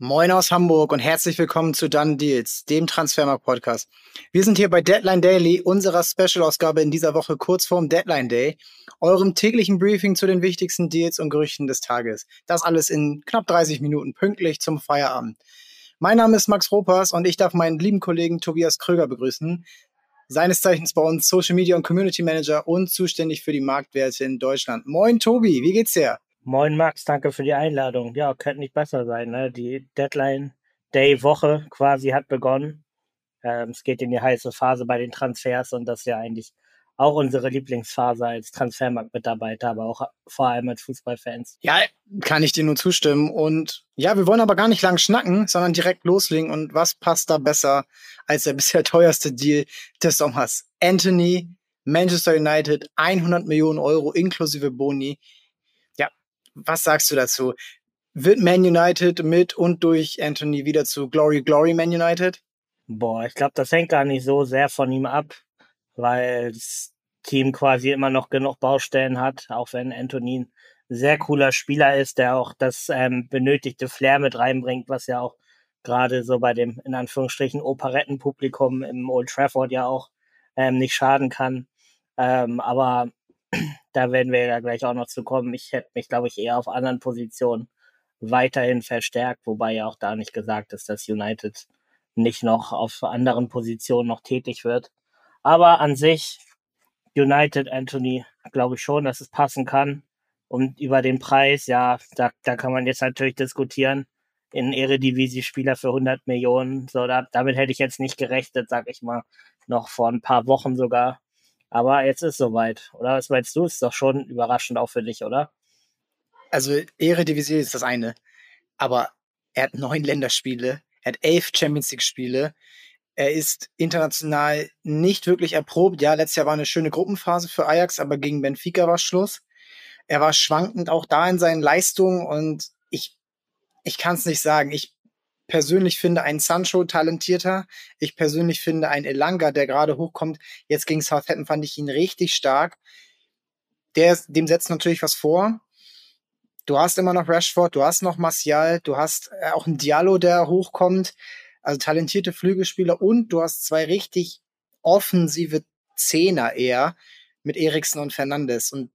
Moin aus Hamburg und herzlich willkommen zu Done Deals, dem Transfermarkt Podcast. Wir sind hier bei Deadline Daily, unserer Special-Ausgabe in dieser Woche kurz vorm Deadline Day, eurem täglichen Briefing zu den wichtigsten Deals und Gerüchten des Tages. Das alles in knapp 30 Minuten pünktlich zum Feierabend. Mein Name ist Max Ropas und ich darf meinen lieben Kollegen Tobias Kröger begrüßen. Seines Zeichens bei uns Social Media und Community Manager und zuständig für die Marktwerte in Deutschland. Moin Tobi, wie geht's dir? Moin Max, danke für die Einladung. Ja, könnte nicht besser sein. Ne? Die Deadline Day Woche quasi hat begonnen. Ähm, es geht in die heiße Phase bei den Transfers und das ist ja eigentlich auch unsere Lieblingsphase als Transfermarktmitarbeiter, aber auch vor allem als Fußballfans. Ja, kann ich dir nur zustimmen. Und ja, wir wollen aber gar nicht lang schnacken, sondern direkt loslegen. Und was passt da besser als der bisher teuerste Deal des Sommers? Anthony, Manchester United, 100 Millionen Euro inklusive Boni was sagst du dazu? Wird Man United mit und durch Anthony wieder zu Glory Glory Man United? Boah, ich glaube, das hängt gar nicht so sehr von ihm ab, weil das Team quasi immer noch genug Baustellen hat, auch wenn Anthony ein sehr cooler Spieler ist, der auch das ähm, benötigte Flair mit reinbringt, was ja auch gerade so bei dem in Anführungsstrichen Operettenpublikum im Old Trafford ja auch ähm, nicht schaden kann. Ähm, aber da werden wir ja gleich auch noch zu kommen. Ich hätte mich, glaube ich, eher auf anderen Positionen weiterhin verstärkt, wobei ja auch da nicht gesagt ist, dass United nicht noch auf anderen Positionen noch tätig wird. Aber an sich, United, Anthony, glaube ich schon, dass es passen kann. Und über den Preis, ja, da, da kann man jetzt natürlich diskutieren. In Eredivisie-Spieler für 100 Millionen, so, da, damit hätte ich jetzt nicht gerechnet, sag ich mal, noch vor ein paar Wochen sogar. Aber jetzt ist soweit, oder? Was meinst du? Ist doch schon überraschend auch für dich, oder? Also Eredivisie ist das eine. Aber er hat neun Länderspiele, er hat elf Champions League-Spiele. Er ist international nicht wirklich erprobt. Ja, letztes Jahr war eine schöne Gruppenphase für Ajax, aber gegen Benfica war Schluss. Er war schwankend auch da in seinen Leistungen und ich, ich kann es nicht sagen. Ich persönlich finde ein Sancho talentierter. Ich persönlich finde ein Elanga, der gerade hochkommt. Jetzt gegen Southampton fand ich ihn richtig stark. Der, dem setzt natürlich was vor. Du hast immer noch Rashford, du hast noch Martial, du hast äh, auch einen Diallo, der hochkommt. Also talentierte Flügelspieler und du hast zwei richtig offensive Zehner eher mit Eriksen und Fernandes und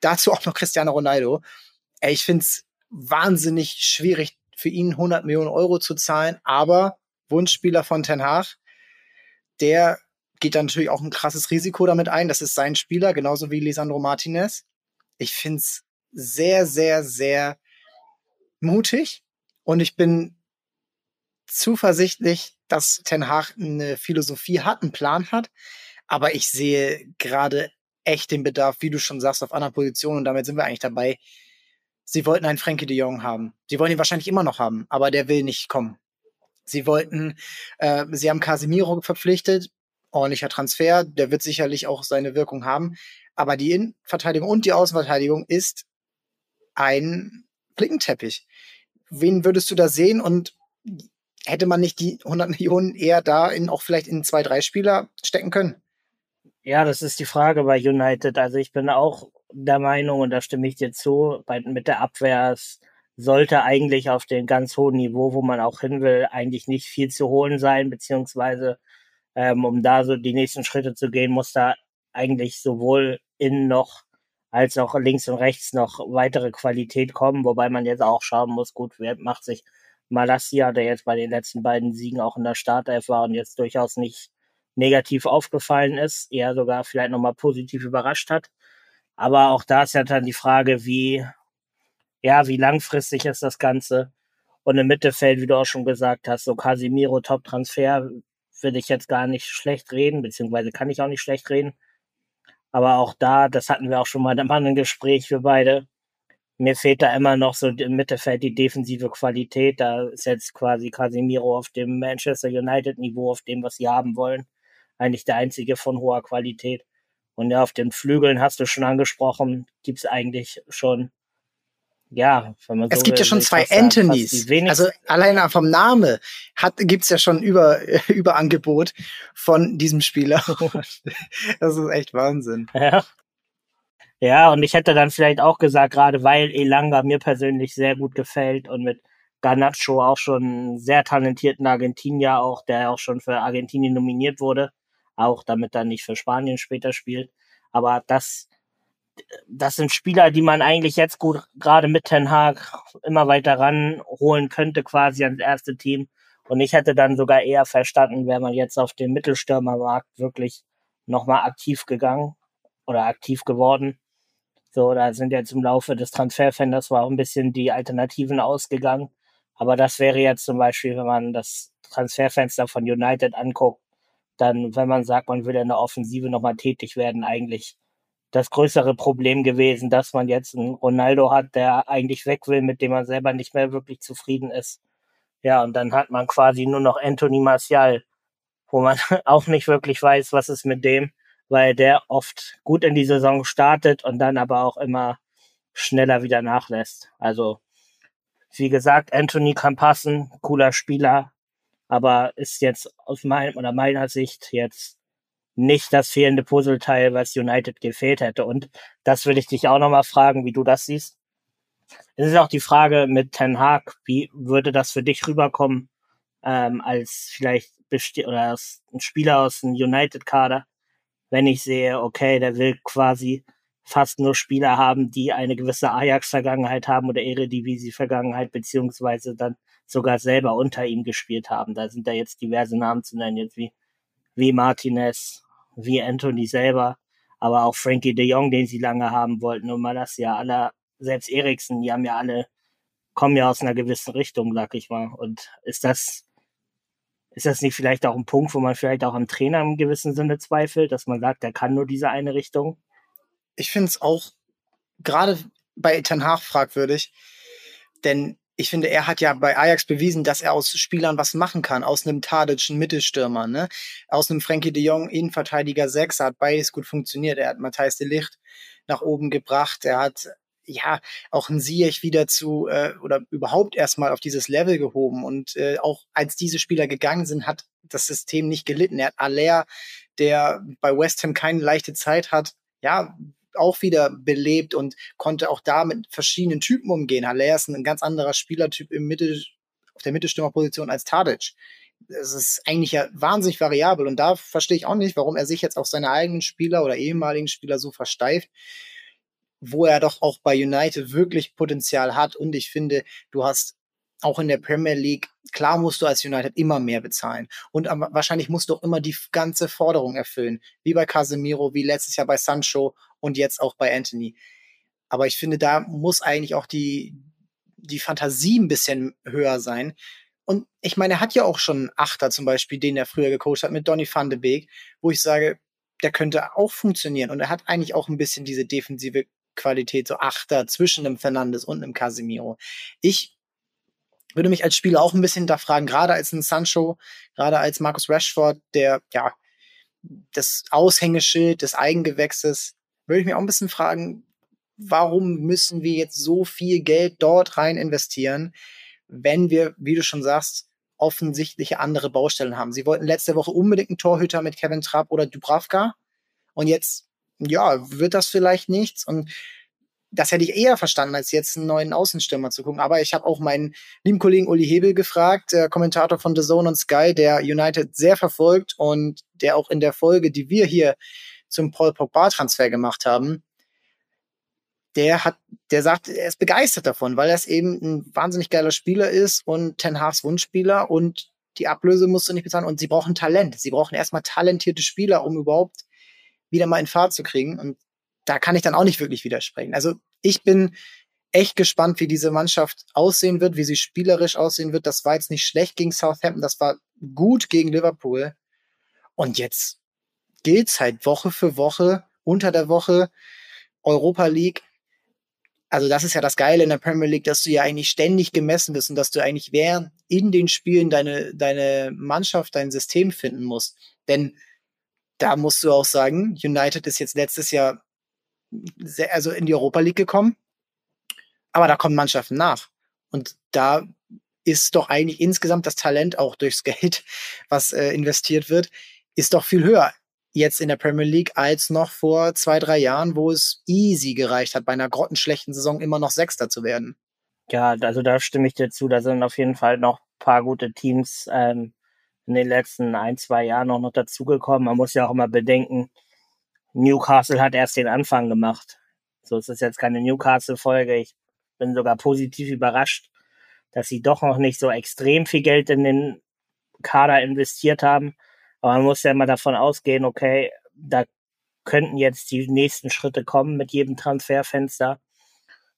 dazu auch noch Cristiano Ronaldo. Ey, ich find's wahnsinnig schwierig, für ihn 100 Millionen Euro zu zahlen, aber Wunschspieler von Ten Hag, der geht dann natürlich auch ein krasses Risiko damit ein. Das ist sein Spieler, genauso wie Lisandro Martinez. Ich finde es sehr, sehr, sehr mutig und ich bin zuversichtlich, dass Ten Hag eine Philosophie hat, einen Plan hat. Aber ich sehe gerade echt den Bedarf, wie du schon sagst, auf anderen Positionen. Und damit sind wir eigentlich dabei, sie wollten einen Frankie de Jong haben. Sie wollen ihn wahrscheinlich immer noch haben, aber der will nicht kommen. Sie wollten, äh, sie haben Casemiro verpflichtet, ordentlicher Transfer, der wird sicherlich auch seine Wirkung haben. Aber die Innenverteidigung und die Außenverteidigung ist ein Flickenteppich. Wen würdest du da sehen und hätte man nicht die 100 Millionen eher da in auch vielleicht in zwei, drei Spieler stecken können? Ja, das ist die Frage bei United. Also ich bin auch der Meinung, und da stimme ich dir zu, bei, mit der Abwehr sollte eigentlich auf dem ganz hohen Niveau, wo man auch hin will, eigentlich nicht viel zu holen sein, beziehungsweise ähm, um da so die nächsten Schritte zu gehen, muss da eigentlich sowohl innen noch als auch links und rechts noch weitere Qualität kommen, wobei man jetzt auch schauen muss, gut, wer macht sich Malassia, der jetzt bei den letzten beiden Siegen auch in der Startelf war und jetzt durchaus nicht negativ aufgefallen ist, eher sogar vielleicht nochmal positiv überrascht hat. Aber auch da ist ja dann die Frage, wie, ja, wie langfristig ist das Ganze? Und im Mittelfeld, wie du auch schon gesagt hast, so Casimiro Top-Transfer, würde ich jetzt gar nicht schlecht reden, beziehungsweise kann ich auch nicht schlecht reden. Aber auch da, das hatten wir auch schon mal im anderen Gespräch, wir beide. Mir fehlt da immer noch so im Mittelfeld die defensive Qualität. Da ist jetzt quasi Casimiro auf dem Manchester United Niveau, auf dem, was sie haben wollen. Eigentlich der einzige von hoher Qualität. Und ja, auf den Flügeln hast du schon angesprochen, gibt es eigentlich schon, ja, wenn man so Es gibt will, ja schon zwei Anthonys. Also alleine vom Name gibt es ja schon über, Überangebot von diesem Spieler. das ist echt Wahnsinn. Ja. Ja, und ich hätte dann vielleicht auch gesagt, gerade weil Elanga mir persönlich sehr gut gefällt und mit Garnacho auch schon einen sehr talentierten Argentinier, auch der auch schon für Argentinien nominiert wurde, auch damit er nicht für Spanien später spielt. Aber das, das sind Spieler, die man eigentlich jetzt gut gerade mit Ten Hag immer weiter ranholen könnte, quasi ans erste Team. Und ich hätte dann sogar eher verstanden, wäre man jetzt auf dem Mittelstürmermarkt wirklich nochmal aktiv gegangen oder aktiv geworden. So, da sind jetzt im Laufe des Transferfenders war auch ein bisschen die Alternativen ausgegangen. Aber das wäre jetzt zum Beispiel, wenn man das Transferfenster von United anguckt, dann, wenn man sagt, man will in der Offensive nochmal tätig werden, eigentlich das größere Problem gewesen, dass man jetzt einen Ronaldo hat, der eigentlich weg will, mit dem man selber nicht mehr wirklich zufrieden ist. Ja, und dann hat man quasi nur noch Anthony Martial, wo man auch nicht wirklich weiß, was ist mit dem, weil der oft gut in die Saison startet und dann aber auch immer schneller wieder nachlässt. Also, wie gesagt, Anthony kann passen, cooler Spieler, aber ist jetzt aus meinem oder meiner Sicht jetzt nicht das fehlende Puzzleteil, was United gefehlt hätte. Und das will ich dich auch nochmal fragen, wie du das siehst. Es ist auch die Frage mit Ten Hag, wie würde das für dich rüberkommen, ähm, als vielleicht oder als ein Spieler aus dem United-Kader, wenn ich sehe, okay, der will quasi fast nur Spieler haben, die eine gewisse Ajax-Vergangenheit haben oder Eredivisie-Vergangenheit, beziehungsweise dann sogar selber unter ihm gespielt haben. Da sind da jetzt diverse Namen zu nennen, jetzt wie, wie Martinez, wie Anthony selber, aber auch Frankie de Jong, den sie lange haben wollten. Und mal das ja alle, selbst Eriksen, die haben ja alle, kommen ja aus einer gewissen Richtung, sag ich mal. Und ist das, ist das nicht vielleicht auch ein Punkt, wo man vielleicht auch am Trainer im gewissen Sinne zweifelt, dass man sagt, der kann nur diese eine Richtung? Ich finde es auch gerade bei Ten Hag fragwürdig, denn ich finde, er hat ja bei Ajax bewiesen, dass er aus Spielern was machen kann. Aus einem Tadic, einen Mittelstürmer, ne? Aus einem Frankie de Jong, Innenverteidiger 6, hat beides gut funktioniert. Er hat Matthijs de Licht nach oben gebracht. Er hat ja auch einen Siech wieder zu äh, oder überhaupt erstmal auf dieses Level gehoben. Und äh, auch als diese Spieler gegangen sind, hat das System nicht gelitten. Er hat Aller, der bei West Ham keine leichte Zeit hat, ja, auch wieder belebt und konnte auch da mit verschiedenen Typen umgehen. Haller ist ein ganz anderer Spielertyp im Mittel, auf der Mittelstürmerposition als Tadic. Das ist eigentlich ja wahnsinnig variabel und da verstehe ich auch nicht, warum er sich jetzt auf seine eigenen Spieler oder ehemaligen Spieler so versteift, wo er doch auch bei United wirklich Potenzial hat und ich finde, du hast auch in der Premier League, klar musst du als United immer mehr bezahlen. Und wahrscheinlich musst du auch immer die ganze Forderung erfüllen. Wie bei Casemiro, wie letztes Jahr bei Sancho und jetzt auch bei Anthony. Aber ich finde, da muss eigentlich auch die, die Fantasie ein bisschen höher sein. Und ich meine, er hat ja auch schon einen Achter zum Beispiel, den er früher gecoacht hat mit Donny van de Beek, wo ich sage, der könnte auch funktionieren. Und er hat eigentlich auch ein bisschen diese defensive Qualität, so Achter zwischen einem Fernandes und einem Casemiro. Ich würde mich als Spieler auch ein bisschen hinterfragen, gerade als ein Sancho, gerade als Marcus Rashford, der, ja, das Aushängeschild des Eigengewächses, würde ich mich auch ein bisschen fragen, warum müssen wir jetzt so viel Geld dort rein investieren, wenn wir, wie du schon sagst, offensichtliche andere Baustellen haben. Sie wollten letzte Woche unbedingt einen Torhüter mit Kevin Trapp oder Dubravka und jetzt, ja, wird das vielleicht nichts und das hätte ich eher verstanden, als jetzt einen neuen Außenstürmer zu gucken. Aber ich habe auch meinen lieben Kollegen Uli Hebel gefragt, der Kommentator von The Zone und Sky, der United sehr verfolgt und der auch in der Folge, die wir hier zum Paul Pogba-Transfer gemacht haben, der hat, der sagt, er ist begeistert davon, weil er eben ein wahnsinnig geiler Spieler ist und Ten Hag's Wunschspieler und die Ablöse musst du nicht bezahlen und sie brauchen Talent. Sie brauchen erstmal talentierte Spieler, um überhaupt wieder mal in Fahrt zu kriegen und da kann ich dann auch nicht wirklich widersprechen. Also ich bin echt gespannt, wie diese Mannschaft aussehen wird, wie sie spielerisch aussehen wird. Das war jetzt nicht schlecht gegen Southampton, das war gut gegen Liverpool. Und jetzt gilt's halt Woche für Woche, unter der Woche, Europa League. Also das ist ja das Geile in der Premier League, dass du ja eigentlich ständig gemessen bist und dass du eigentlich während in den Spielen deine, deine Mannschaft, dein System finden musst. Denn da musst du auch sagen, United ist jetzt letztes Jahr sehr, also in die Europa League gekommen. Aber da kommen Mannschaften nach. Und da ist doch eigentlich insgesamt das Talent auch durchs Geld, was äh, investiert wird, ist doch viel höher jetzt in der Premier League als noch vor zwei, drei Jahren, wo es easy gereicht hat, bei einer grottenschlechten Saison immer noch Sechster zu werden. Ja, also da stimme ich dir zu. Da sind auf jeden Fall noch paar gute Teams ähm, in den letzten ein, zwei Jahren auch noch dazugekommen. Man muss ja auch immer bedenken, Newcastle hat erst den Anfang gemacht. So, es ist jetzt keine Newcastle-Folge. Ich bin sogar positiv überrascht, dass sie doch noch nicht so extrem viel Geld in den Kader investiert haben. Aber man muss ja immer davon ausgehen, okay, da könnten jetzt die nächsten Schritte kommen mit jedem Transferfenster.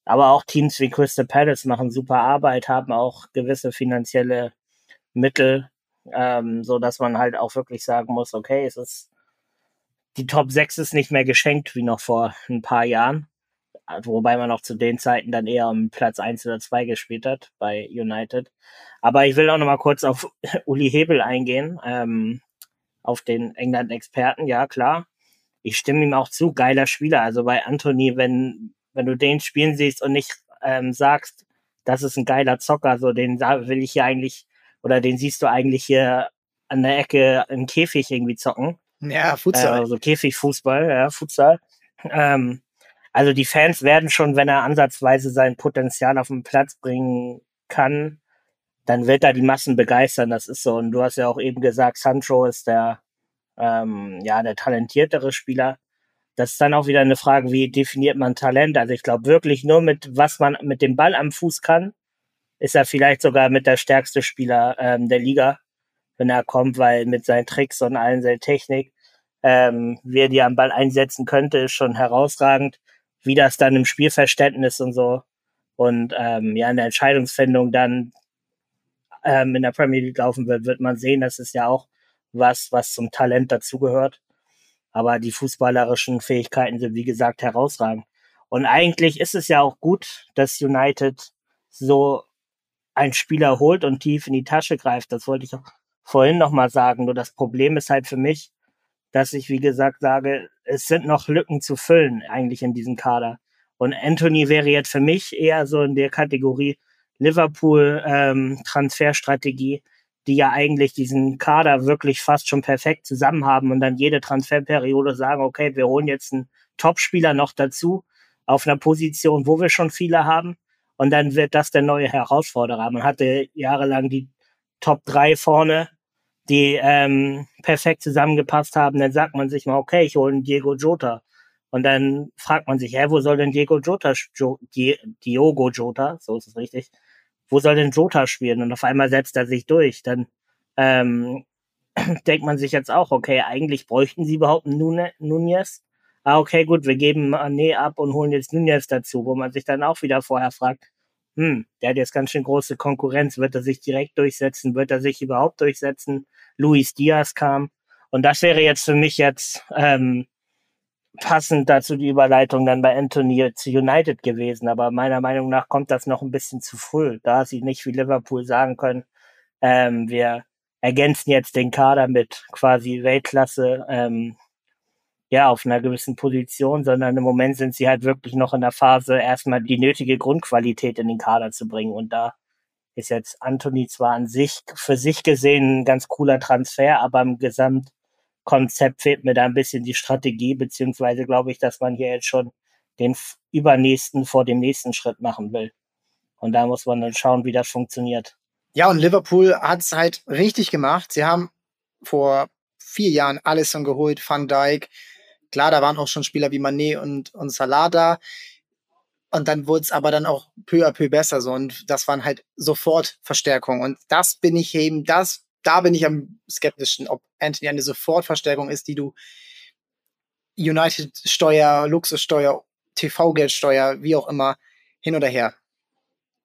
Aber auch Teams wie Crystal Palace machen super Arbeit, haben auch gewisse finanzielle Mittel, ähm, so dass man halt auch wirklich sagen muss, okay, es ist die Top 6 ist nicht mehr geschenkt wie noch vor ein paar Jahren. Wobei man auch zu den Zeiten dann eher um Platz 1 oder 2 gespielt hat bei United. Aber ich will auch noch mal kurz auf Uli Hebel eingehen, ähm, auf den England-Experten, ja klar. Ich stimme ihm auch zu, geiler Spieler. Also bei Anthony, wenn wenn du den spielen siehst und nicht ähm, sagst, das ist ein geiler Zocker, so den will ich hier eigentlich, oder den siehst du eigentlich hier an der Ecke im Käfig irgendwie zocken. Ja, Futsal. Äh, also Käfigfußball, ja, Futsal. Ähm, also die Fans werden schon, wenn er ansatzweise sein Potenzial auf den Platz bringen kann, dann wird er die Massen begeistern. Das ist so. Und du hast ja auch eben gesagt, Sancho ist der, ähm, ja, der talentiertere Spieler das ist dann auch wieder eine Frage, wie definiert man Talent? Also ich glaube wirklich nur mit, was man mit dem Ball am Fuß kann, ist er vielleicht sogar mit der stärkste Spieler ähm, der Liga, wenn er kommt, weil mit seinen Tricks und allen seiner Technik, ähm, wie er die am Ball einsetzen könnte, ist schon herausragend. Wie das dann im Spielverständnis und so und ähm, ja in der Entscheidungsfindung dann ähm, in der Premier League laufen wird, wird man sehen. Das ist ja auch was, was zum Talent dazugehört. Aber die fußballerischen Fähigkeiten sind, wie gesagt, herausragend. Und eigentlich ist es ja auch gut, dass United so einen Spieler holt und tief in die Tasche greift. Das wollte ich auch vorhin nochmal sagen. Nur das Problem ist halt für mich, dass ich, wie gesagt, sage, es sind noch Lücken zu füllen eigentlich in diesem Kader. Und Anthony wäre jetzt für mich eher so in der Kategorie Liverpool ähm, die ja eigentlich diesen Kader wirklich fast schon perfekt zusammen haben und dann jede Transferperiode sagen, okay, wir holen jetzt einen Topspieler noch dazu auf einer Position, wo wir schon viele haben und dann wird das der neue Herausforderer. Man hatte jahrelang die Top 3 vorne, die ähm, perfekt zusammengepasst haben. Dann sagt man sich mal, okay, ich hole einen Diego Jota. Und dann fragt man sich, hä, wo soll denn Diego Jota, jo, Diogo Jota, so ist es richtig, wo soll denn Jota spielen? Und auf einmal setzt er sich durch. Dann ähm, denkt man sich jetzt auch, okay, eigentlich bräuchten sie überhaupt Nunez. Ah, okay, gut, wir geben Mané ab und holen jetzt Nunez dazu, wo man sich dann auch wieder vorher fragt, hm, der hat jetzt ganz schön große Konkurrenz, wird er sich direkt durchsetzen, wird er sich überhaupt durchsetzen? Luis Diaz kam. Und das wäre jetzt für mich jetzt ähm, passend dazu die Überleitung dann bei Anthony zu United gewesen. Aber meiner Meinung nach kommt das noch ein bisschen zu früh, da sie nicht wie Liverpool sagen können, ähm, wir ergänzen jetzt den Kader mit quasi Weltklasse, ähm, ja, auf einer gewissen Position, sondern im Moment sind sie halt wirklich noch in der Phase, erstmal die nötige Grundqualität in den Kader zu bringen. Und da ist jetzt Anthony zwar an sich, für sich gesehen ein ganz cooler Transfer, aber im Gesamt Konzept fehlt mir da ein bisschen die Strategie, beziehungsweise glaube ich, dass man hier jetzt schon den übernächsten vor dem nächsten Schritt machen will. Und da muss man dann schauen, wie das funktioniert. Ja, und Liverpool hat es halt richtig gemacht. Sie haben vor vier Jahren Alisson geholt, Van Dijk. Klar, da waren auch schon Spieler wie Manet und, und Salah da. Und dann wurde es aber dann auch peu à peu besser so. Und das waren halt sofort Verstärkungen. Und das bin ich eben, das da bin ich am skeptischen, ob Anthony eine Sofortverstärkung ist, die du United-Steuer, Luxussteuer, TV-Geldsteuer, wie auch immer, hin oder her.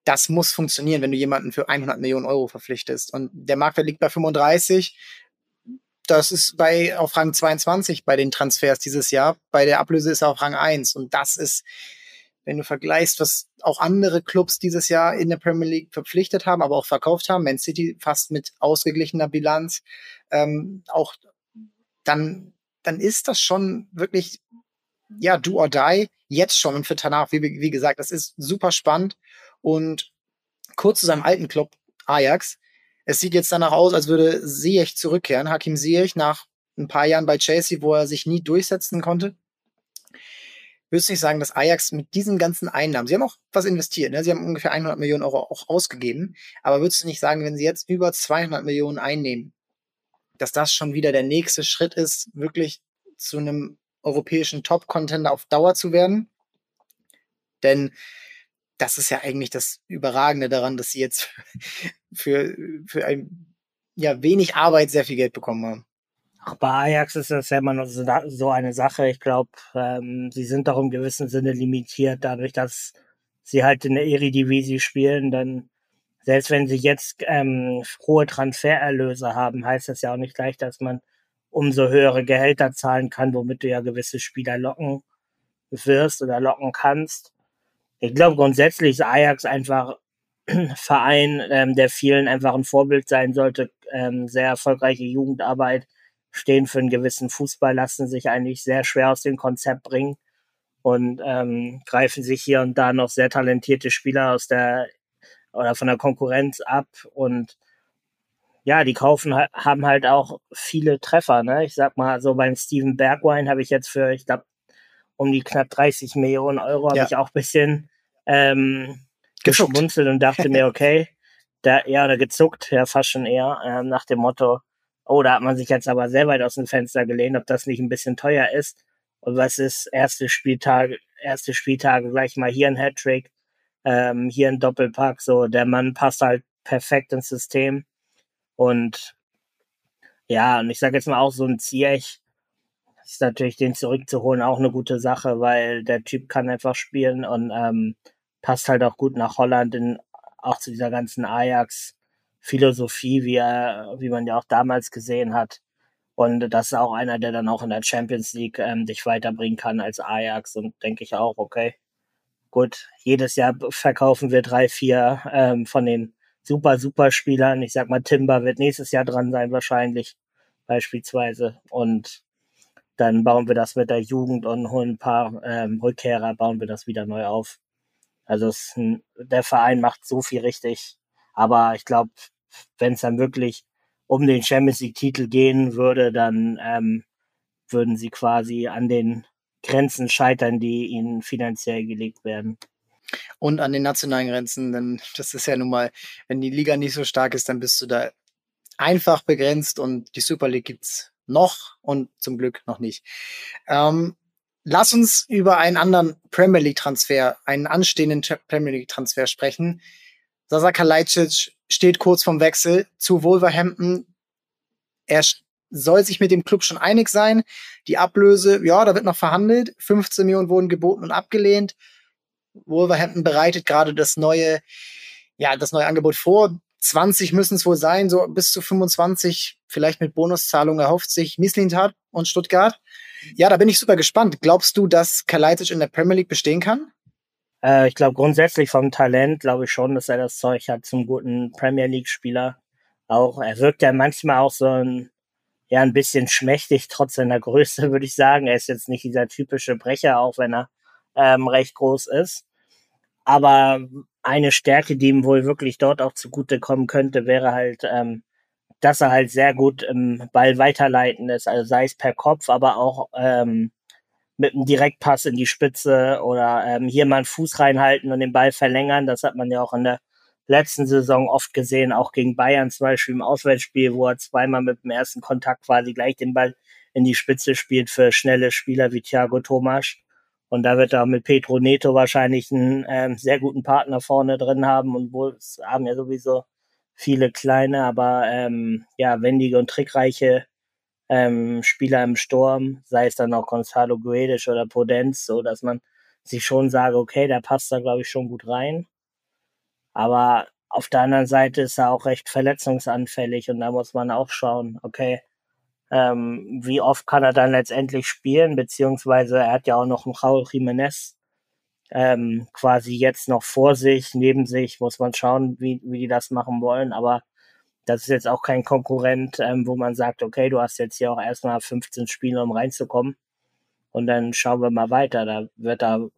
Das muss funktionieren, wenn du jemanden für 100 Millionen Euro verpflichtest. Und der Marktwert liegt bei 35. Das ist bei auf Rang 22 bei den Transfers dieses Jahr. Bei der Ablöse ist er auf Rang 1. Und das ist wenn du vergleichst, was auch andere Clubs dieses Jahr in der Premier League verpflichtet haben, aber auch verkauft haben, Man City fast mit ausgeglichener Bilanz, ähm, auch dann, dann ist das schon wirklich, ja, do or die, jetzt schon und für danach, wie, wie gesagt, das ist super spannend. Und kurz zu seinem alten Club, Ajax, es sieht jetzt danach aus, als würde Ziyech zurückkehren, Hakim Ziyech nach ein paar Jahren bei Chelsea, wo er sich nie durchsetzen konnte würdest du nicht sagen, dass Ajax mit diesen ganzen Einnahmen, sie haben auch was investiert, ne? sie haben ungefähr 100 Millionen Euro auch ausgegeben, aber würdest du nicht sagen, wenn sie jetzt über 200 Millionen einnehmen, dass das schon wieder der nächste Schritt ist, wirklich zu einem europäischen Top-Contender auf Dauer zu werden? Denn das ist ja eigentlich das Überragende daran, dass sie jetzt für, für ein, ja, wenig Arbeit sehr viel Geld bekommen haben. Auch bei Ajax ist das ja immer noch so eine Sache. Ich glaube, ähm, sie sind doch im gewissen Sinne limitiert, dadurch, dass sie halt in der Eredivisie spielen. Dann, selbst wenn sie jetzt ähm, hohe Transfererlöse haben, heißt das ja auch nicht gleich, dass man umso höhere Gehälter zahlen kann, womit du ja gewisse Spieler locken wirst oder locken kannst. Ich glaube, grundsätzlich ist Ajax einfach ein Verein, ähm, der vielen einfach ein Vorbild sein sollte. Ähm, sehr erfolgreiche Jugendarbeit, stehen für einen gewissen Fußball, lassen sich eigentlich sehr schwer aus dem Konzept bringen und ähm, greifen sich hier und da noch sehr talentierte Spieler aus der oder von der Konkurrenz ab und ja, die kaufen haben halt auch viele Treffer, ne? Ich sag mal, so beim Steven Bergwijn habe ich jetzt für, ich glaube, um die knapp 30 Millionen Euro ja. habe ich auch bisschen ähm, geschmunzelt und dachte mir, okay, da ja, oder gezuckt, ja, fast schon eher, ähm, nach dem Motto, oh, da hat man sich jetzt aber sehr weit aus dem Fenster gelehnt, ob das nicht ein bisschen teuer ist. Und was ist erste Spieltag, erste Spieltage gleich mal hier ein Hattrick, ähm, hier ein Doppelpack, so der Mann passt halt perfekt ins System. Und ja, und ich sage jetzt mal auch so ein Ziyech ist natürlich den zurückzuholen auch eine gute Sache, weil der Typ kann einfach spielen und ähm, passt halt auch gut nach Holland in, auch zu dieser ganzen Ajax Philosophie, wie er, wie man ja auch damals gesehen hat. Und das ist auch einer, der dann auch in der Champions League ähm, dich weiterbringen kann als Ajax. Und denke ich auch, okay, gut, jedes Jahr verkaufen wir drei, vier ähm, von den super, super Spielern. Ich sag mal, Timber wird nächstes Jahr dran sein, wahrscheinlich, beispielsweise. Und dann bauen wir das mit der Jugend und holen ein paar ähm, Rückkehrer, bauen wir das wieder neu auf. Also es, der Verein macht so viel richtig. Aber ich glaube, wenn es dann wirklich um den Champions League-Titel gehen würde, dann ähm, würden sie quasi an den Grenzen scheitern, die ihnen finanziell gelegt werden. Und an den nationalen Grenzen, denn das ist ja nun mal, wenn die Liga nicht so stark ist, dann bist du da einfach begrenzt und die Super League gibt's noch und zum Glück noch nicht. Ähm, lass uns über einen anderen Premier League Transfer, einen anstehenden Premier League Transfer sprechen. Sasa Kalajdzic steht kurz vom Wechsel zu Wolverhampton. Er soll sich mit dem Club schon einig sein. Die Ablöse, ja, da wird noch verhandelt. 15 Millionen wurden geboten und abgelehnt. Wolverhampton bereitet gerade das neue, ja, das neue Angebot vor. 20 müssen es wohl sein, so bis zu 25, vielleicht mit Bonuszahlung erhofft sich Mislintat und Stuttgart. Ja, da bin ich super gespannt. Glaubst du, dass Kalajdzic in der Premier League bestehen kann? Äh, ich glaube grundsätzlich vom Talent glaube ich schon, dass er das Zeug hat zum guten Premier League Spieler. Auch er wirkt ja manchmal auch so ein ja ein bisschen schmächtig trotz seiner Größe, würde ich sagen. Er ist jetzt nicht dieser typische Brecher, auch wenn er ähm, recht groß ist. Aber eine Stärke, die ihm wohl wirklich dort auch zugute kommen könnte, wäre halt, ähm, dass er halt sehr gut im Ball weiterleiten ist, also sei es per Kopf, aber auch ähm, mit einem Direktpass in die Spitze oder ähm, hier mal einen Fuß reinhalten und den Ball verlängern. Das hat man ja auch in der letzten Saison oft gesehen, auch gegen Bayern zum Beispiel im Auswärtsspiel, wo er zweimal mit dem ersten Kontakt quasi gleich den Ball in die Spitze spielt für schnelle Spieler wie Thiago Thomas. Und da wird er mit Pedro Neto wahrscheinlich einen ähm, sehr guten Partner vorne drin haben und wohl haben ja sowieso viele kleine, aber ähm, ja, wendige und trickreiche ähm, Spieler im Sturm, sei es dann auch Gonzalo Guedes oder Podenz, so dass man sich schon sage, okay, der passt da glaube ich schon gut rein. Aber auf der anderen Seite ist er auch recht verletzungsanfällig und da muss man auch schauen, okay, ähm, wie oft kann er dann letztendlich spielen, beziehungsweise er hat ja auch noch einen Raul Jiménez ähm, quasi jetzt noch vor sich, neben sich, muss man schauen, wie, wie die das machen wollen, aber das ist jetzt auch kein Konkurrent, ähm, wo man sagt, okay, du hast jetzt hier auch erstmal 15 Spiele, um reinzukommen. Und dann schauen wir mal weiter. Da wird er,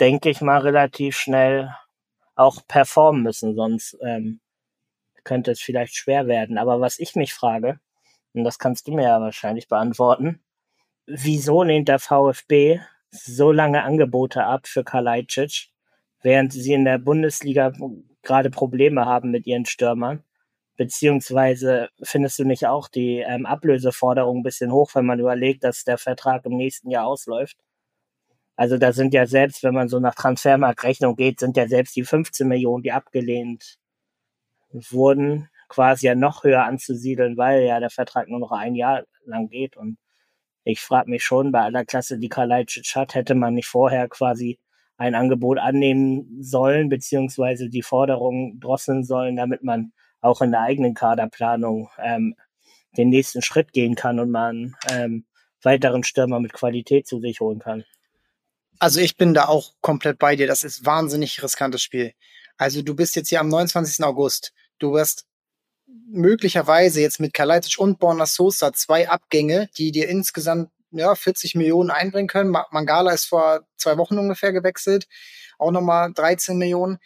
denke ich mal, relativ schnell auch performen müssen, sonst ähm, könnte es vielleicht schwer werden. Aber was ich mich frage, und das kannst du mir ja wahrscheinlich beantworten, wieso lehnt der VfB so lange Angebote ab für Kalajdzic, während sie in der Bundesliga gerade Probleme haben mit ihren Stürmern. Beziehungsweise findest du nicht auch die ähm, Ablöseforderung ein bisschen hoch, wenn man überlegt, dass der Vertrag im nächsten Jahr ausläuft? Also da sind ja selbst, wenn man so nach Transfermarktrechnung geht, sind ja selbst die 15 Millionen, die abgelehnt wurden, quasi ja noch höher anzusiedeln, weil ja der Vertrag nur noch ein Jahr lang geht. Und ich frage mich schon, bei aller Klasse, die Kalajdzic hat, hätte man nicht vorher quasi ein Angebot annehmen sollen, beziehungsweise die Forderungen drosseln sollen, damit man auch in der eigenen Kaderplanung ähm, den nächsten Schritt gehen kann und man ähm, weiteren Stürmer mit Qualität zu sich holen kann. Also ich bin da auch komplett bei dir. Das ist wahnsinnig riskantes Spiel. Also du bist jetzt hier am 29. August. Du wirst möglicherweise jetzt mit Kalajdzic und Borna Sosa zwei Abgänge, die dir insgesamt ja, 40 Millionen einbringen können. Mangala ist vor zwei Wochen ungefähr gewechselt, auch nochmal 13 Millionen.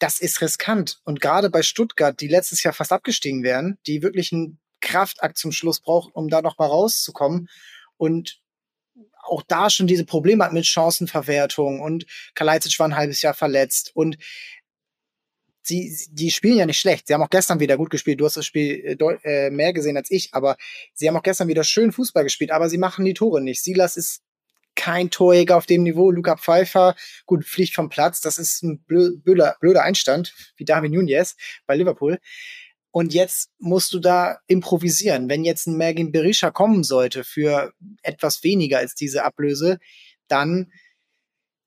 Das ist riskant. Und gerade bei Stuttgart, die letztes Jahr fast abgestiegen wären, die wirklich einen Kraftakt zum Schluss braucht, um da nochmal rauszukommen. Und auch da schon diese Probleme hat mit Chancenverwertung und Kalajdzic war ein halbes Jahr verletzt und sie, die spielen ja nicht schlecht. Sie haben auch gestern wieder gut gespielt. Du hast das Spiel äh, äh, mehr gesehen als ich, aber sie haben auch gestern wieder schön Fußball gespielt, aber sie machen die Tore nicht. Silas ist kein Torjäger auf dem Niveau. Luca Pfeiffer, gut, fliegt vom Platz. Das ist ein blöder, blöder Einstand, wie David Nunez bei Liverpool. Und jetzt musst du da improvisieren. Wenn jetzt ein Mergin Berisha kommen sollte für etwas weniger als diese Ablöse, dann,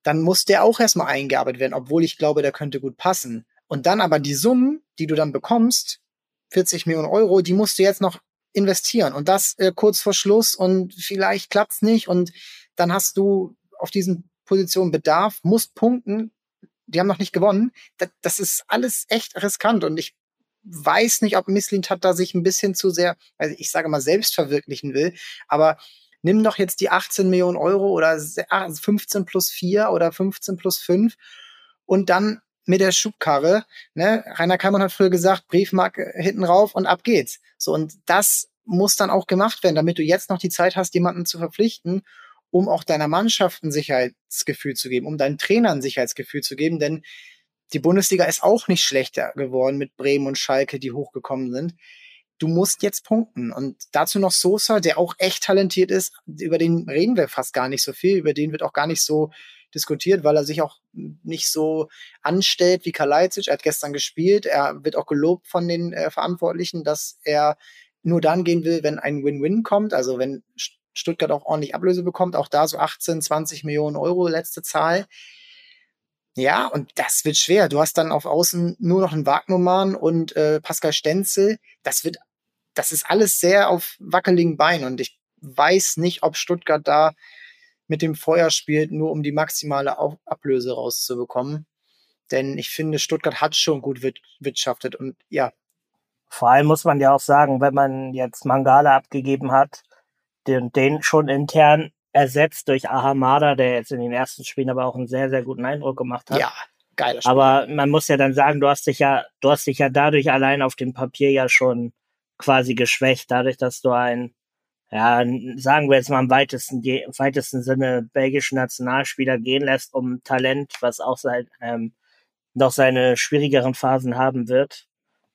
dann muss der auch erstmal eingearbeitet werden, obwohl ich glaube, der könnte gut passen. Und dann aber die Summen, die du dann bekommst, 40 Millionen Euro, die musst du jetzt noch investieren. Und das äh, kurz vor Schluss und vielleicht klappt's nicht. Und dann hast du auf diesen Positionen Bedarf, musst punkten. Die haben noch nicht gewonnen. Das, das ist alles echt riskant. Und ich weiß nicht, ob Misslintat da sich ein bisschen zu sehr, also ich sage mal, selbst verwirklichen will, aber nimm doch jetzt die 18 Millionen Euro oder 15 plus 4 oder 15 plus 5 und dann mit der Schubkarre, ne? Rainer Kallmann hat früher gesagt, Briefmark hinten rauf und ab geht's. So, und das muss dann auch gemacht werden, damit du jetzt noch die Zeit hast, jemanden zu verpflichten, um auch deiner Mannschaft ein Sicherheitsgefühl zu geben, um deinen Trainern ein Sicherheitsgefühl zu geben, denn die Bundesliga ist auch nicht schlechter geworden mit Bremen und Schalke, die hochgekommen sind. Du musst jetzt punkten. Und dazu noch Sosa, der auch echt talentiert ist. Über den reden wir fast gar nicht so viel. Über den wird auch gar nicht so diskutiert, weil er sich auch nicht so anstellt wie Kalajdzic. Er hat gestern gespielt. Er wird auch gelobt von den äh, Verantwortlichen, dass er nur dann gehen will, wenn ein Win-Win kommt. Also wenn Stuttgart auch ordentlich Ablöse bekommt. Auch da so 18, 20 Millionen Euro letzte Zahl. Ja, und das wird schwer. Du hast dann auf Außen nur noch einen Wagnumann und äh, Pascal Stenzel. Das wird, das ist alles sehr auf wackeligen Beinen und ich weiß nicht, ob Stuttgart da mit dem Feuer spielt, nur um die maximale Ablöse rauszubekommen. Denn ich finde, Stuttgart hat schon gut wirtschaftet und ja. Vor allem muss man ja auch sagen, wenn man jetzt Mangala abgegeben hat, den, den schon intern ersetzt durch Ahamada, der jetzt in den ersten Spielen aber auch einen sehr, sehr guten Eindruck gemacht hat. Ja, geil. Aber man muss ja dann sagen, du hast dich ja, du hast dich ja dadurch allein auf dem Papier ja schon quasi geschwächt, dadurch, dass du ein, ja, sagen wir jetzt mal im weitesten, im weitesten Sinne belgischen Nationalspieler gehen lässt, um Talent, was auch seit, ähm, noch seine schwierigeren Phasen haben wird,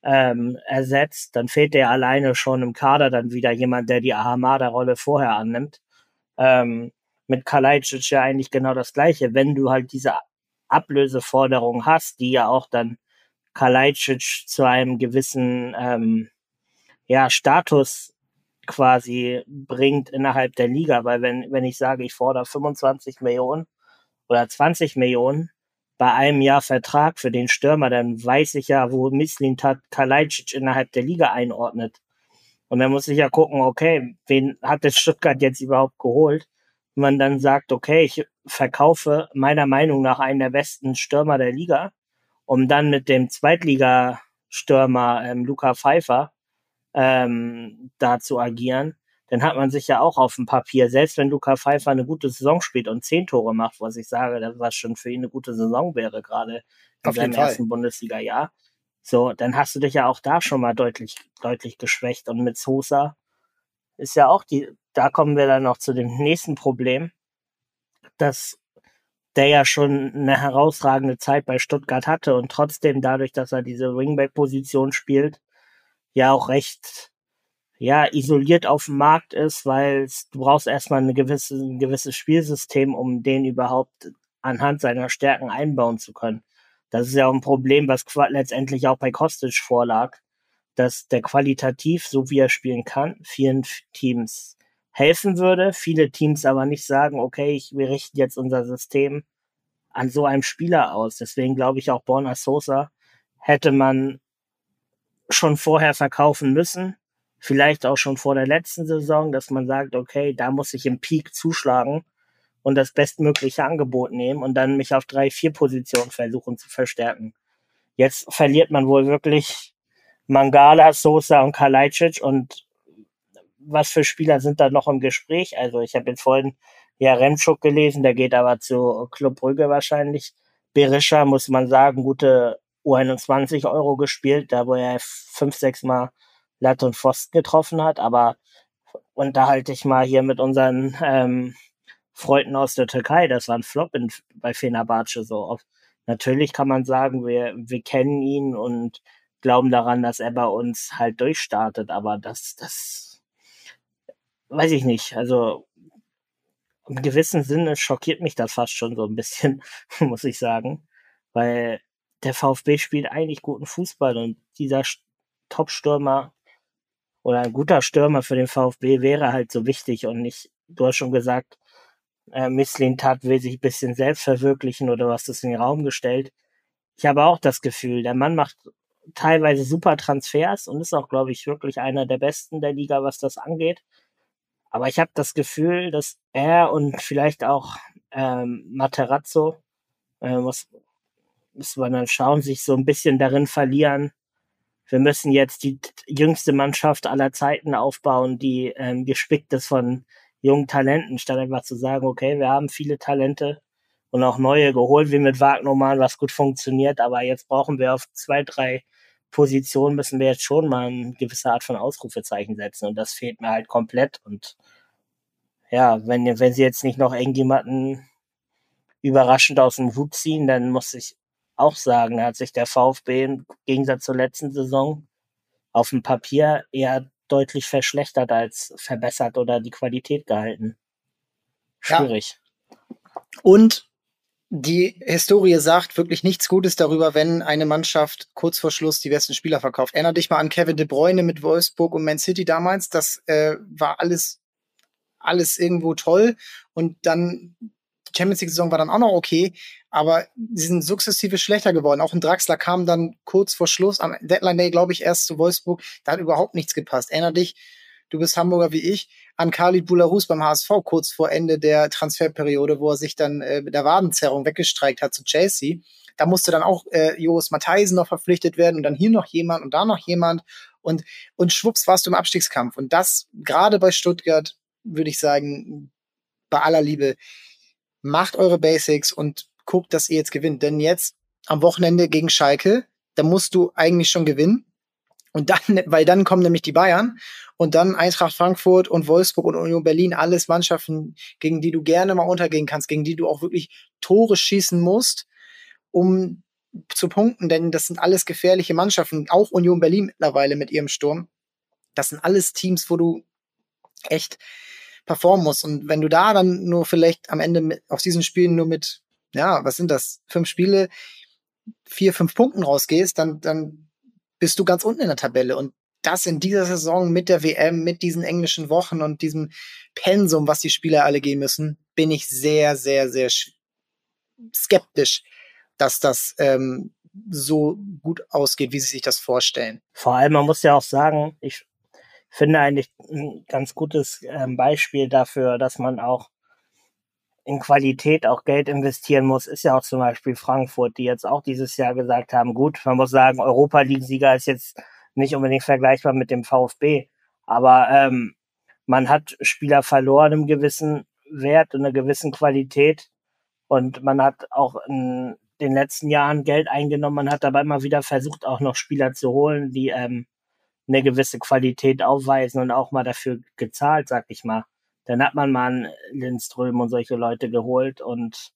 ähm, ersetzt, dann fehlt der alleine schon im Kader dann wieder jemand, der die Ahamada-Rolle vorher annimmt ähm, mit Kalajdzic ja eigentlich genau das Gleiche. Wenn du halt diese Ablöseforderung hast, die ja auch dann Kalajdzic zu einem gewissen ähm, ja, Status quasi bringt innerhalb der Liga, weil wenn, wenn ich sage, ich fordere 25 Millionen oder 20 Millionen bei einem Jahr Vertrag für den Stürmer, dann weiß ich ja, wo Mislintat Kalajdzic innerhalb der Liga einordnet. Und dann muss ich ja gucken, okay, wen hat das Stuttgart jetzt überhaupt geholt? Wenn man dann sagt, okay, ich verkaufe meiner Meinung nach einen der besten Stürmer der Liga, um dann mit dem Zweitligastürmer ähm, Luca Pfeiffer ähm, da zu agieren, dann hat man sich ja auch auf dem Papier, selbst wenn Luca Pfeiffer eine gute Saison spielt und zehn Tore macht, was ich sage, was schon für ihn eine gute Saison wäre, gerade in seinem ersten Bundesliga-Jahr, so, dann hast du dich ja auch da schon mal deutlich, deutlich geschwächt. Und mit Sosa ist ja auch die, da kommen wir dann noch zu dem nächsten Problem. dass der ja schon eine herausragende Zeit bei Stuttgart hatte und trotzdem dadurch, dass er diese Wingback-Position spielt, ja auch recht ja isoliert auf dem Markt ist, weil du brauchst erstmal eine gewisse, ein gewisses Spielsystem, um den überhaupt anhand seiner Stärken einbauen zu können. Das ist ja auch ein Problem, was letztendlich auch bei Kostic vorlag, dass der qualitativ, so wie er spielen kann, vielen Teams helfen würde, viele Teams aber nicht sagen, okay, ich, wir richten jetzt unser System an so einem Spieler aus. Deswegen glaube ich auch Borna Sosa hätte man schon vorher verkaufen müssen. Vielleicht auch schon vor der letzten Saison, dass man sagt, okay, da muss ich im Peak zuschlagen und das bestmögliche Angebot nehmen und dann mich auf drei, vier Positionen versuchen zu verstärken. Jetzt verliert man wohl wirklich Mangala, Sosa und Kalajdzic und was für Spieler sind da noch im Gespräch? Also ich habe jetzt vorhin ja Remschuk gelesen, der geht aber zu Club Brügge wahrscheinlich. Berisha muss man sagen, gute U21 Euro gespielt, da wo er fünf, sechs Mal Latte und Pfosten getroffen hat, aber unterhalte ich mal hier mit unseren ähm, Freunden aus der Türkei, das war ein Flop in, bei Fenerbahce so. Natürlich kann man sagen, wir, wir kennen ihn und glauben daran, dass er bei uns halt durchstartet, aber das, das weiß ich nicht. Also im gewissen Sinne schockiert mich das fast schon so ein bisschen, muss ich sagen. Weil der VfB spielt eigentlich guten Fußball und dieser Top-Stürmer oder ein guter Stürmer für den VfB wäre halt so wichtig und nicht, du hast schon gesagt, äh, Tat will sich ein bisschen selbst verwirklichen oder was das in den Raum gestellt. Ich habe auch das Gefühl, der Mann macht teilweise super Transfers und ist auch, glaube ich, wirklich einer der besten der Liga, was das angeht. Aber ich habe das Gefühl, dass er und vielleicht auch ähm, Materazzo, äh, muss, muss man dann schauen, sich so ein bisschen darin verlieren. Wir müssen jetzt die jüngste Mannschaft aller Zeiten aufbauen, die ähm, gespickt ist von jungen Talenten, statt einfach zu sagen, okay, wir haben viele Talente und auch neue geholt, wie mit Wagnermann, was gut funktioniert, aber jetzt brauchen wir auf zwei, drei Position müssen wir jetzt schon mal eine gewisse Art von Ausrufezeichen setzen und das fehlt mir halt komplett und ja, wenn, wenn sie jetzt nicht noch irgendjemanden überraschend aus dem Hut ziehen, dann muss ich auch sagen, hat sich der VfB im Gegensatz zur letzten Saison auf dem Papier eher deutlich verschlechtert als verbessert oder die Qualität gehalten. Schwierig. Ja. Und die Historie sagt wirklich nichts Gutes darüber, wenn eine Mannschaft kurz vor Schluss die besten Spieler verkauft. Erinner dich mal an Kevin De Bruyne mit Wolfsburg und Man City damals. Das äh, war alles, alles irgendwo toll. Und dann die Champions League-Saison war dann auch noch okay, aber sie sind sukzessive schlechter geworden. Auch ein Draxler kam dann kurz vor Schluss am Deadline Day, glaube ich, erst zu Wolfsburg. Da hat überhaupt nichts gepasst. Erinner dich, du bist Hamburger wie ich, an Khalid Bularus beim HSV kurz vor Ende der Transferperiode, wo er sich dann äh, mit der Wadenzerrung weggestreikt hat zu Chelsea. Da musste dann auch äh, Joris Matheisen noch verpflichtet werden und dann hier noch jemand und da noch jemand und, und schwupps warst du im Abstiegskampf. Und das gerade bei Stuttgart, würde ich sagen, bei aller Liebe, macht eure Basics und guckt, dass ihr jetzt gewinnt. Denn jetzt am Wochenende gegen Schalke, da musst du eigentlich schon gewinnen. Und dann, weil dann kommen nämlich die Bayern und dann Eintracht Frankfurt und Wolfsburg und Union Berlin, alles Mannschaften, gegen die du gerne mal untergehen kannst, gegen die du auch wirklich Tore schießen musst, um zu punkten, denn das sind alles gefährliche Mannschaften, auch Union Berlin mittlerweile mit ihrem Sturm. Das sind alles Teams, wo du echt performen musst. Und wenn du da dann nur vielleicht am Ende mit, aus diesen Spielen nur mit, ja, was sind das, fünf Spiele, vier, fünf Punkten rausgehst, dann, dann bist du ganz unten in der Tabelle. Und das in dieser Saison mit der WM, mit diesen englischen Wochen und diesem Pensum, was die Spieler alle gehen müssen, bin ich sehr, sehr, sehr skeptisch, dass das ähm, so gut ausgeht, wie sie sich das vorstellen. Vor allem, man muss ja auch sagen, ich finde eigentlich ein ganz gutes ähm, Beispiel dafür, dass man auch in Qualität auch Geld investieren muss, ist ja auch zum Beispiel Frankfurt, die jetzt auch dieses Jahr gesagt haben, gut, man muss sagen, Europa League-Sieger ist jetzt nicht unbedingt vergleichbar mit dem VfB, aber ähm, man hat Spieler verloren im gewissen Wert und einer gewissen Qualität. Und man hat auch in den letzten Jahren Geld eingenommen, man hat dabei immer wieder versucht, auch noch Spieler zu holen, die ähm, eine gewisse Qualität aufweisen und auch mal dafür gezahlt, sag ich mal dann hat man mal einen Lindström und solche Leute geholt und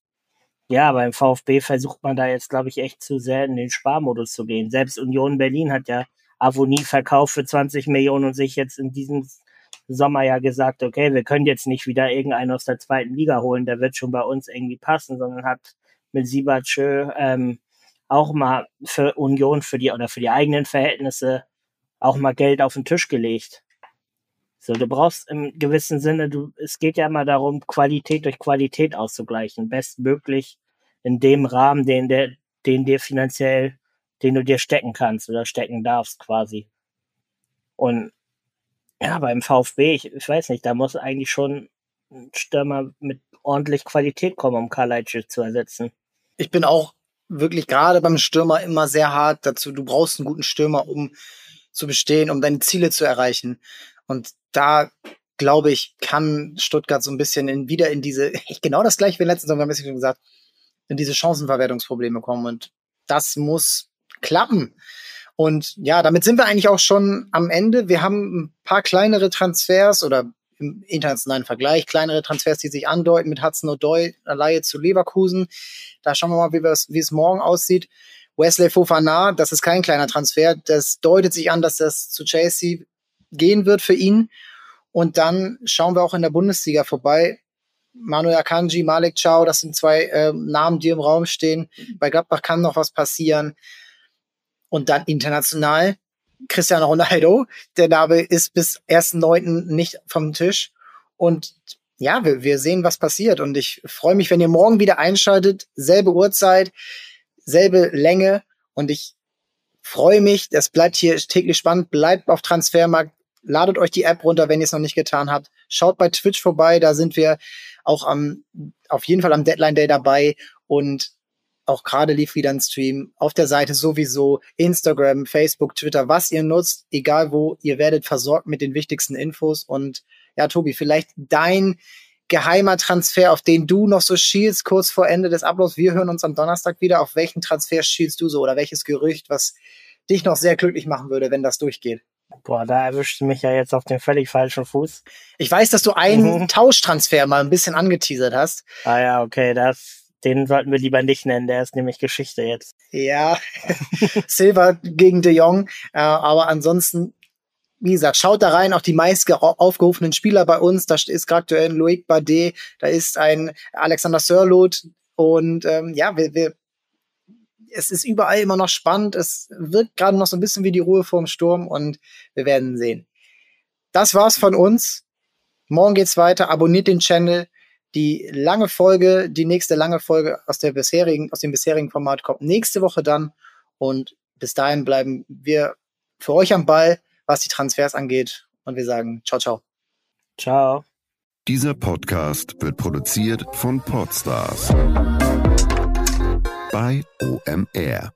ja, beim VfB versucht man da jetzt, glaube ich, echt zu sehr in den Sparmodus zu gehen. Selbst Union Berlin hat ja Avonie verkauft für 20 Millionen und sich jetzt in diesem Sommer ja gesagt, okay, wir können jetzt nicht wieder irgendeinen aus der zweiten Liga holen, der wird schon bei uns irgendwie passen, sondern hat mit Siebertschö ähm, auch mal für Union, für die oder für die eigenen Verhältnisse auch mal Geld auf den Tisch gelegt. So, du brauchst im gewissen Sinne, du, es geht ja immer darum, Qualität durch Qualität auszugleichen, bestmöglich in dem Rahmen, den der, den dir finanziell, den du dir stecken kannst oder stecken darfst quasi. Und ja, beim VfB, ich, ich weiß nicht, da muss eigentlich schon ein Stürmer mit ordentlich Qualität kommen, um Kalajdzic zu ersetzen. Ich bin auch wirklich gerade beim Stürmer immer sehr hart dazu. Du brauchst einen guten Stürmer, um zu bestehen, um deine Ziele zu erreichen. Und da glaube ich, kann Stuttgart so ein bisschen in, wieder in diese, genau das gleiche wie letzten Sommer, haben wir schon gesagt, in diese Chancenverwertungsprobleme kommen. Und das muss klappen. Und ja, damit sind wir eigentlich auch schon am Ende. Wir haben ein paar kleinere Transfers oder im internationalen Vergleich kleinere Transfers, die sich andeuten mit Hudson O'Doy, Laie zu Leverkusen. Da schauen wir mal, wie, wie es morgen aussieht. Wesley Fofana, das ist kein kleiner Transfer. Das deutet sich an, dass das zu Chelsea gehen wird für ihn. Und dann schauen wir auch in der Bundesliga vorbei. Manuel Akanji, Malik Chow, das sind zwei äh, Namen, die im Raum stehen. Bei Gladbach kann noch was passieren. Und dann international Cristiano Ronaldo. Der Name ist bis 1.9. nicht vom Tisch. Und ja, wir, wir sehen, was passiert. Und ich freue mich, wenn ihr morgen wieder einschaltet. Selbe Uhrzeit, selbe Länge. Und ich freue mich. Das bleibt hier täglich spannend. Bleibt auf Transfermarkt. Ladet euch die App runter, wenn ihr es noch nicht getan habt. Schaut bei Twitch vorbei. Da sind wir auch am, auf jeden Fall am Deadline Day dabei. Und auch gerade lief wieder ein Stream auf der Seite sowieso, Instagram, Facebook, Twitter, was ihr nutzt, egal wo, ihr werdet versorgt mit den wichtigsten Infos. Und ja, Tobi, vielleicht dein geheimer Transfer, auf den du noch so schielst, kurz vor Ende des Ablaufs. Wir hören uns am Donnerstag wieder. Auf welchen Transfer schielst du so oder welches Gerücht, was dich noch sehr glücklich machen würde, wenn das durchgeht? Boah, da erwischt du mich ja jetzt auf den völlig falschen Fuß. Ich weiß, dass du einen mhm. Tauschtransfer mal ein bisschen angeteasert hast. Ah ja, okay, das den sollten wir lieber nicht nennen, der ist nämlich Geschichte jetzt. Ja, Silva gegen De Jong, äh, aber ansonsten, wie gesagt, schaut da rein, auch die meist aufgerufenen Spieler bei uns, da ist gerade aktuell ein Loic Badet, da ist ein Alexander Sörloth und ähm, ja, wir, wir, es ist überall immer noch spannend, es wirkt gerade noch so ein bisschen wie die Ruhe vorm Sturm und wir werden sehen. Das war's von uns. Morgen geht's weiter. Abonniert den Channel die lange Folge, die nächste lange Folge aus der bisherigen, aus dem bisherigen Format kommt nächste Woche dann. Und bis dahin bleiben wir für euch am Ball, was die Transfers angeht. Und wir sagen ciao, ciao. Ciao. Dieser Podcast wird produziert von Podstars bei OMR.